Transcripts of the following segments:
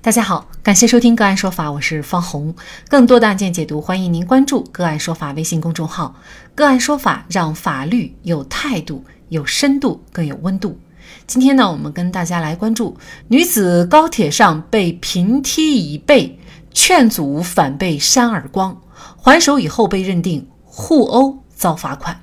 大家好，感谢收听个案说法，我是方红。更多的案件解读，欢迎您关注个案说法微信公众号。个案说法让法律有态度、有深度、更有温度。今天呢，我们跟大家来关注女子高铁上被平踢一背，劝阻反被扇耳光，还手以后被认定互殴遭罚款。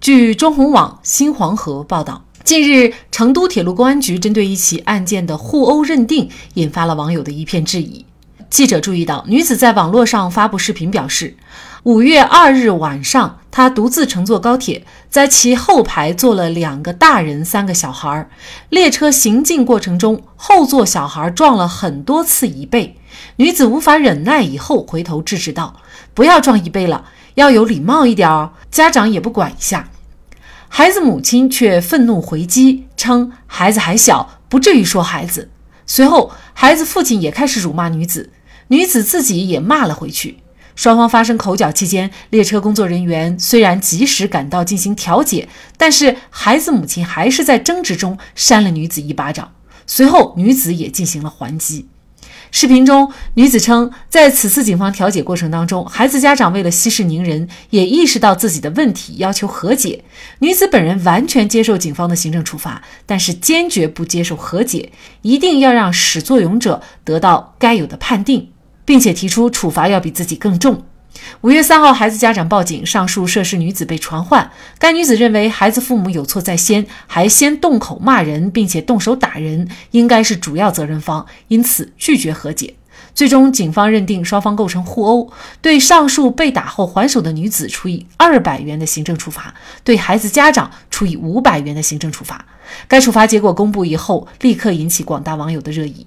据中红网新黄河报道。近日，成都铁路公安局针对一起案件的互殴认定，引发了网友的一片质疑。记者注意到，女子在网络上发布视频，表示，五月二日晚上，她独自乘坐高铁，在其后排坐了两个大人、三个小孩。列车行进过程中，后座小孩撞了很多次椅背，女子无法忍耐，以后回头制止道：“不要撞椅背了，要有礼貌一点哦，家长也不管一下。”孩子母亲却愤怒回击，称孩子还小，不至于说孩子。随后，孩子父亲也开始辱骂女子，女子自己也骂了回去。双方发生口角期间，列车工作人员虽然及时赶到进行调解，但是孩子母亲还是在争执中扇了女子一巴掌。随后，女子也进行了还击。视频中，女子称，在此次警方调解过程当中，孩子家长为了息事宁人，也意识到自己的问题，要求和解。女子本人完全接受警方的行政处罚，但是坚决不接受和解，一定要让始作俑者得到该有的判定，并且提出处罚要比自己更重。五月三号，孩子家长报警上述涉事女子被传唤。该女子认为孩子父母有错在先，还先动口骂人，并且动手打人，应该是主要责任方，因此拒绝和解。最终，警方认定双方构成互殴，对上述被打后还手的女子处以二百元的行政处罚，对孩子家长处以五百元的行政处罚。该处罚结果公布以后，立刻引起广大网友的热议。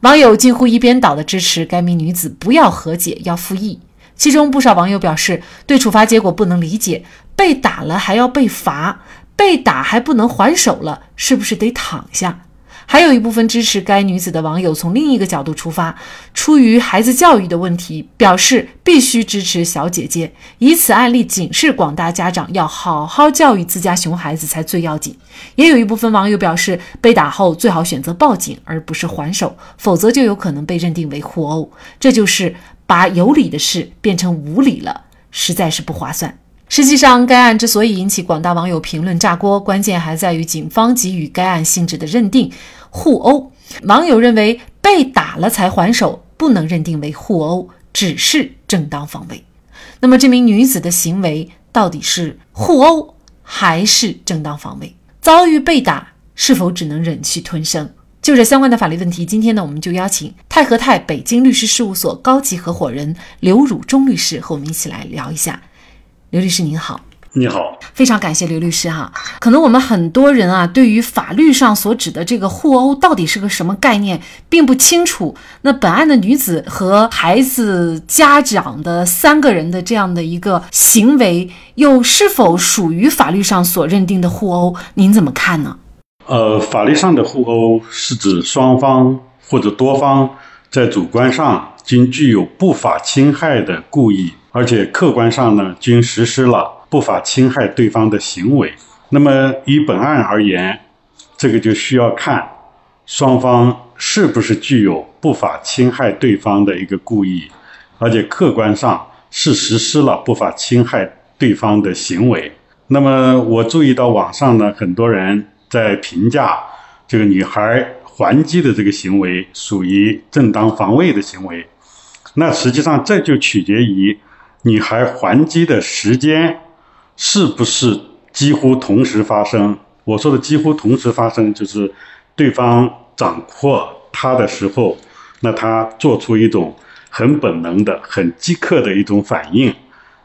网友近乎一边倒的支持该名女子不要和解，要复议。其中不少网友表示，对处罚结果不能理解，被打了还要被罚，被打还不能还手了，是不是得躺下？还有一部分支持该女子的网友从另一个角度出发，出于孩子教育的问题，表示必须支持小姐姐，以此案例警示广大家长要好好教育自家熊孩子才最要紧。也有一部分网友表示，被打后最好选择报警，而不是还手，否则就有可能被认定为互殴。这就是。把有理的事变成无理了，实在是不划算。实际上，该案之所以引起广大网友评论炸锅，关键还在于警方给予该案性质的认定——互殴。网友认为，被打了才还手，不能认定为互殴，只是正当防卫。那么，这名女子的行为到底是互殴还是正当防卫？遭遇被打，是否只能忍气吞声？就这相关的法律问题，今天呢，我们就邀请泰和泰北京律师事务所高级合伙人刘汝忠律师和我们一起来聊一下。刘律师您好，你好，非常感谢刘律师哈。可能我们很多人啊，对于法律上所指的这个互殴到底是个什么概念，并不清楚。那本案的女子和孩子家长的三个人的这样的一个行为，又是否属于法律上所认定的互殴？您怎么看呢？呃，法律上的互殴是指双方或者多方在主观上均具有不法侵害的故意，而且客观上呢均实施了不法侵害对方的行为。那么以本案而言，这个就需要看双方是不是具有不法侵害对方的一个故意，而且客观上是实施了不法侵害对方的行为。那么我注意到网上呢很多人。在评价这个女孩还击的这个行为属于正当防卫的行为，那实际上这就取决于女孩还击的时间是不是几乎同时发生。我说的几乎同时发生，就是对方掌握她的时候，那她做出一种很本能的、很即刻的一种反应。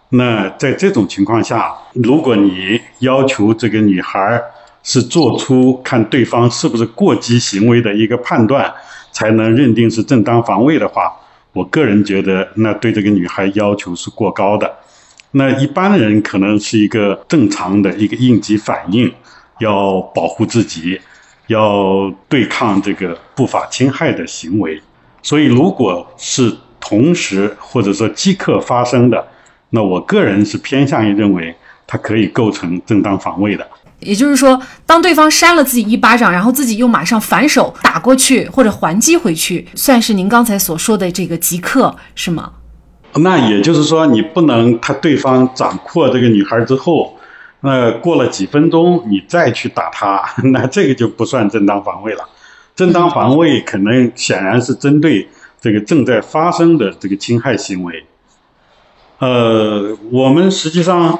那在这种情况下，如果你要求这个女孩，是做出看对方是不是过激行为的一个判断，才能认定是正当防卫的话，我个人觉得那对这个女孩要求是过高的。那一般的人可能是一个正常的一个应急反应，要保护自己，要对抗这个不法侵害的行为。所以，如果是同时或者说即刻发生的，那我个人是偏向于认为它可以构成正当防卫的。也就是说，当对方扇了自己一巴掌，然后自己又马上反手打过去或者还击回去，算是您刚才所说的这个即刻，是吗？那也就是说，你不能他对方掌控这个女孩之后，那过了几分钟你再去打他，那这个就不算正当防卫了。正当防卫可能显然是针对这个正在发生的这个侵害行为。呃，我们实际上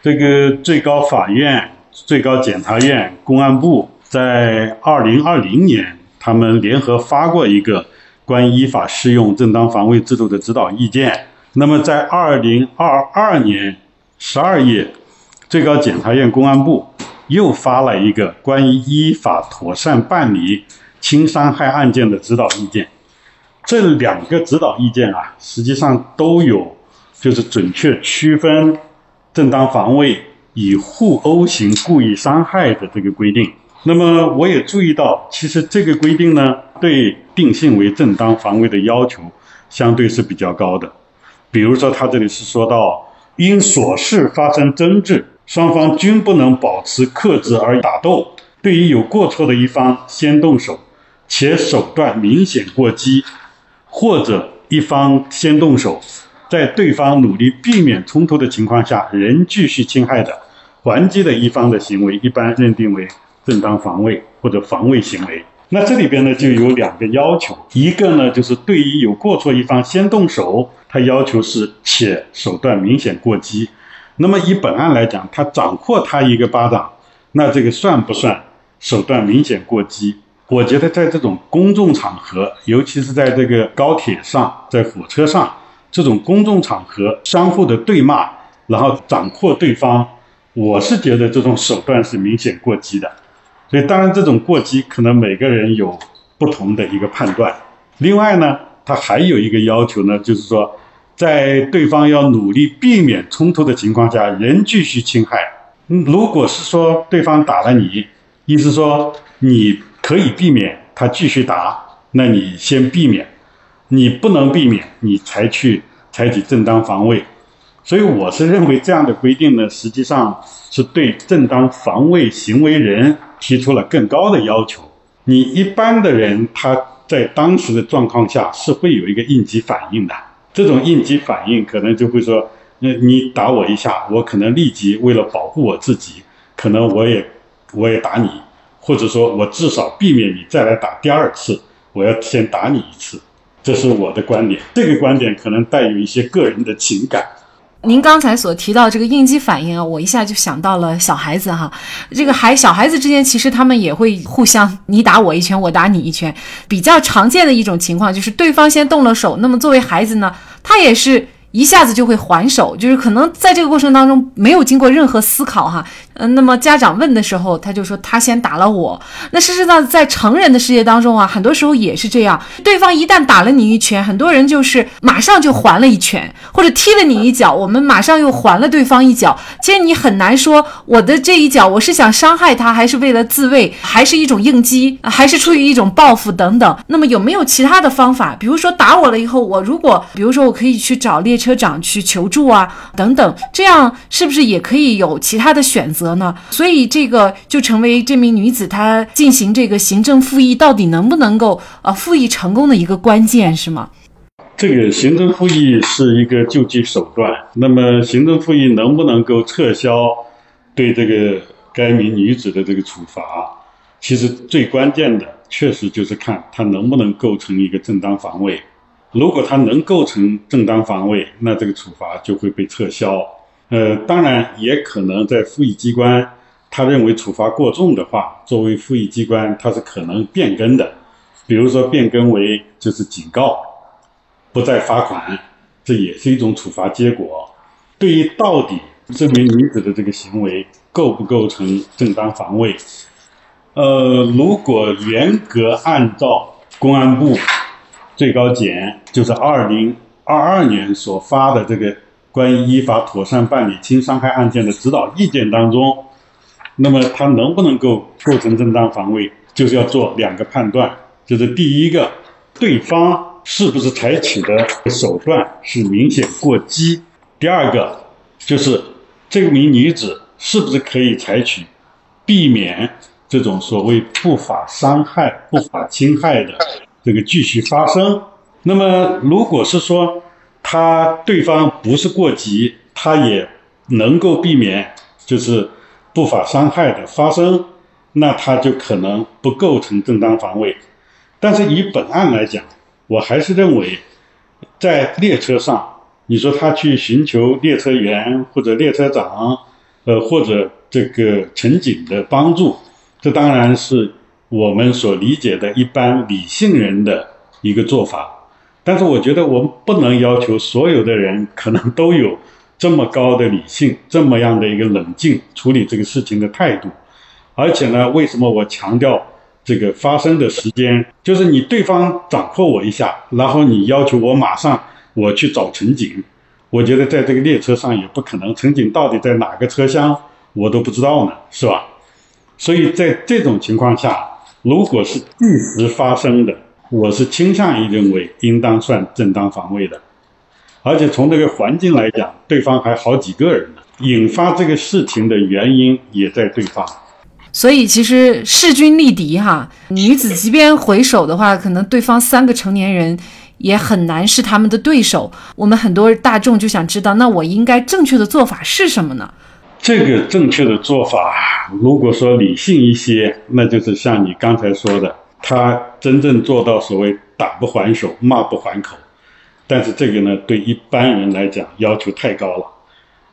这个最高法院。最高检察院、公安部在二零二零年，他们联合发过一个关于依法适用正当防卫制度的指导意见。那么，在二零二二年十二月，最高检察院、公安部又发了一个关于依法妥善办理轻伤害案件的指导意见。这两个指导意见啊，实际上都有就是准确区分正当防卫。以互殴型故意伤害的这个规定，那么我也注意到，其实这个规定呢，对定性为正当防卫的要求相对是比较高的。比如说，他这里是说到，因琐事发生争执，双方均不能保持克制而打斗，对于有过错的一方先动手，且手段明显过激，或者一方先动手，在对方努力避免冲突的情况下仍继续侵害的。还击的一方的行为一般认定为正当防卫或者防卫行为。那这里边呢就有两个要求，一个呢就是对于有过错一方先动手，他要求是且手段明显过激。那么以本案来讲，他掌掴他一个巴掌，那这个算不算手段明显过激？我觉得在这种公众场合，尤其是在这个高铁上、在火车上这种公众场合，相互的对骂，然后掌掴对方。我是觉得这种手段是明显过激的，所以当然这种过激可能每个人有不同的一个判断。另外呢，他还有一个要求呢，就是说，在对方要努力避免冲突的情况下，仍继续侵害。如果是说对方打了你，意思说你可以避免他继续打，那你先避免；你不能避免，你才去采取正当防卫。所以我是认为这样的规定呢，实际上是对正当防卫行为人提出了更高的要求。你一般的人他在当时的状况下是会有一个应急反应的，这种应急反应可能就会说，那你打我一下，我可能立即为了保护我自己，可能我也我也打你，或者说我至少避免你再来打第二次，我要先打你一次，这是我的观点。这个观点可能带有一些个人的情感。您刚才所提到这个应激反应啊，我一下就想到了小孩子哈，这个孩小孩子之间其实他们也会互相你打我一拳，我打你一拳，比较常见的一种情况就是对方先动了手，那么作为孩子呢，他也是。一下子就会还手，就是可能在这个过程当中没有经过任何思考哈，嗯，那么家长问的时候，他就说他先打了我。那事实上在成人的世界当中啊，很多时候也是这样，对方一旦打了你一拳，很多人就是马上就还了一拳，或者踢了你一脚，我们马上又还了对方一脚。其实你很难说我的这一脚我是想伤害他，还是为了自卫，还是一种应激，还是出于一种报复等等。那么有没有其他的方法？比如说打我了以后，我如果比如说我可以去找列车。长去求助啊，等等，这样是不是也可以有其他的选择呢？所以这个就成为这名女子她进行这个行政复议到底能不能够呃复议成功的一个关键，是吗？这个行政复议是一个救济手段，那么行政复议能不能够撤销对这个该名女子的这个处罚？其实最关键的确实就是看她能不能构成一个正当防卫。如果她能构成正当防卫，那这个处罚就会被撤销。呃，当然也可能在复议机关，他认为处罚过重的话，作为复议机关，他是可能变更的，比如说变更为就是警告，不再罚款，这也是一种处罚结果。对于到底这名女子的这个行为构不构成正当防卫，呃，如果严格按照公安部。最高检就是二零二二年所发的这个关于依法妥善办理轻伤害案件的指导意见当中，那么他能不能够构成正当防卫，就是要做两个判断，就是第一个，对方是不是采取的手段是明显过激；第二个，就是这名女子是不是可以采取避免这种所谓不法伤害、不法侵害的这个继续发生。那么，如果是说他对方不是过激，他也能够避免就是不法伤害的发生，那他就可能不构成正当防卫。但是以本案来讲，我还是认为，在列车上，你说他去寻求列车员或者列车长，呃，或者这个乘警的帮助，这当然是我们所理解的一般理性人的一个做法。但是我觉得我们不能要求所有的人可能都有这么高的理性，这么样的一个冷静处理这个事情的态度。而且呢，为什么我强调这个发生的时间？就是你对方掌控我一下，然后你要求我马上我去找乘警，我觉得在这个列车上也不可能，乘警到底在哪个车厢我都不知道呢，是吧？所以在这种情况下，如果是即时发生的。我是倾向于认为应当算正当防卫的，而且从这个环境来讲，对方还好几个人呢，引发这个事情的原因也在对方。所以其实势均力敌哈，女子即便回首的话，可能对方三个成年人也很难是他们的对手。我们很多大众就想知道，那我应该正确的做法是什么呢？这个正确的做法，如果说理性一些，那就是像你刚才说的。他真正做到所谓打不还手、骂不还口，但是这个呢，对一般人来讲要求太高了。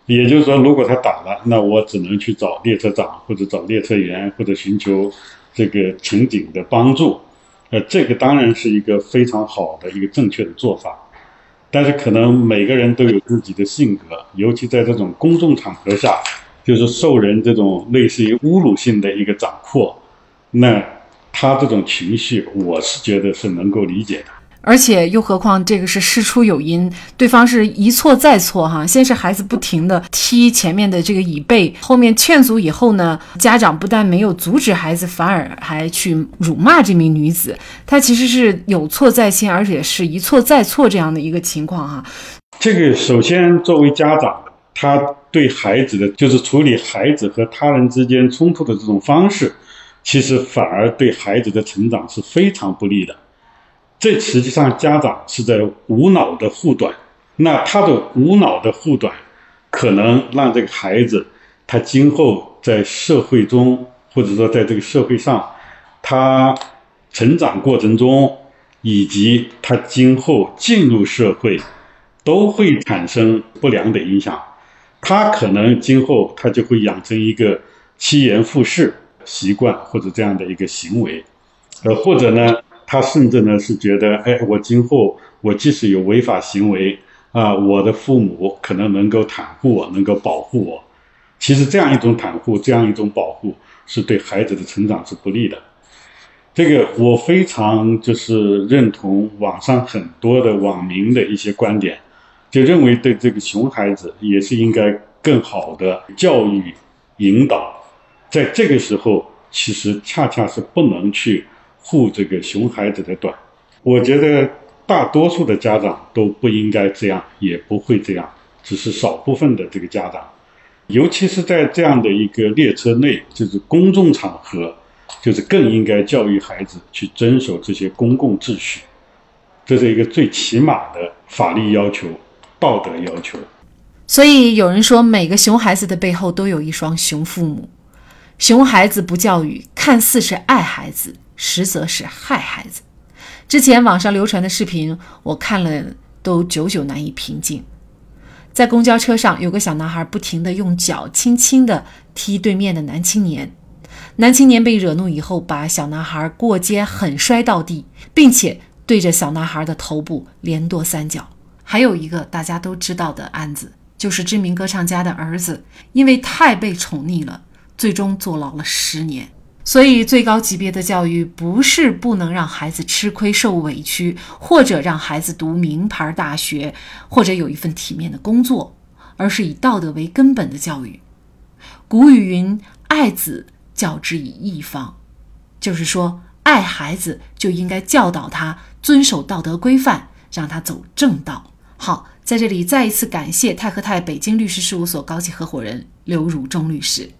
也就是说，如果他打了，那我只能去找列车长或者找列车员或者寻求这个乘警的帮助。呃，这个当然是一个非常好的一个正确的做法。但是可能每个人都有自己的性格，尤其在这种公众场合下，就是受人这种类似于侮辱性的一个掌控，那。他这种情绪，我是觉得是能够理解的。而且又何况这个是事出有因，对方是一错再错哈。先是孩子不停的踢前面的这个椅背，后面劝阻以后呢，家长不但没有阻止孩子，反而还去辱骂这名女子。他其实是有错在先，而且是一错再错这样的一个情况哈。这个首先作为家长，他对孩子的就是处理孩子和他人之间冲突的这种方式。其实反而对孩子的成长是非常不利的。这实际上家长是在无脑的护短，那他的无脑的护短，可能让这个孩子他今后在社会中，或者说在这个社会上，他成长过程中，以及他今后进入社会，都会产生不良的影响。他可能今后他就会养成一个趋炎附势。习惯或者这样的一个行为，呃，或者呢，他甚至呢是觉得，哎，我今后我即使有违法行为啊，我的父母可能能够袒护我，能够保护我。其实这样一种袒护，这样一种保护，是对孩子的成长是不利的。这个我非常就是认同网上很多的网民的一些观点，就认为对这个熊孩子也是应该更好的教育引导。在这个时候，其实恰恰是不能去护这个熊孩子的短。我觉得大多数的家长都不应该这样，也不会这样，只是少部分的这个家长，尤其是在这样的一个列车内，就是公众场合，就是更应该教育孩子去遵守这些公共秩序，这是一个最起码的法律要求、道德要求。所以有人说，每个熊孩子的背后都有一双熊父母。熊孩子不教育，看似是爱孩子，实则是害孩子。之前网上流传的视频，我看了都久久难以平静。在公交车上，有个小男孩不停地用脚轻轻地踢对面的男青年，男青年被惹怒以后，把小男孩过肩狠摔到地，并且对着小男孩的头部连跺三脚。还有一个大家都知道的案子，就是知名歌唱家的儿子，因为太被宠溺了。最终坐牢了十年，所以最高级别的教育不是不能让孩子吃亏受委屈，或者让孩子读名牌大学，或者有一份体面的工作，而是以道德为根本的教育。古语云：“爱子，教之以义方。”就是说，爱孩子就应该教导他遵守道德规范，让他走正道。好，在这里再一次感谢泰和泰北京律师事务所高级合伙人刘汝忠律师。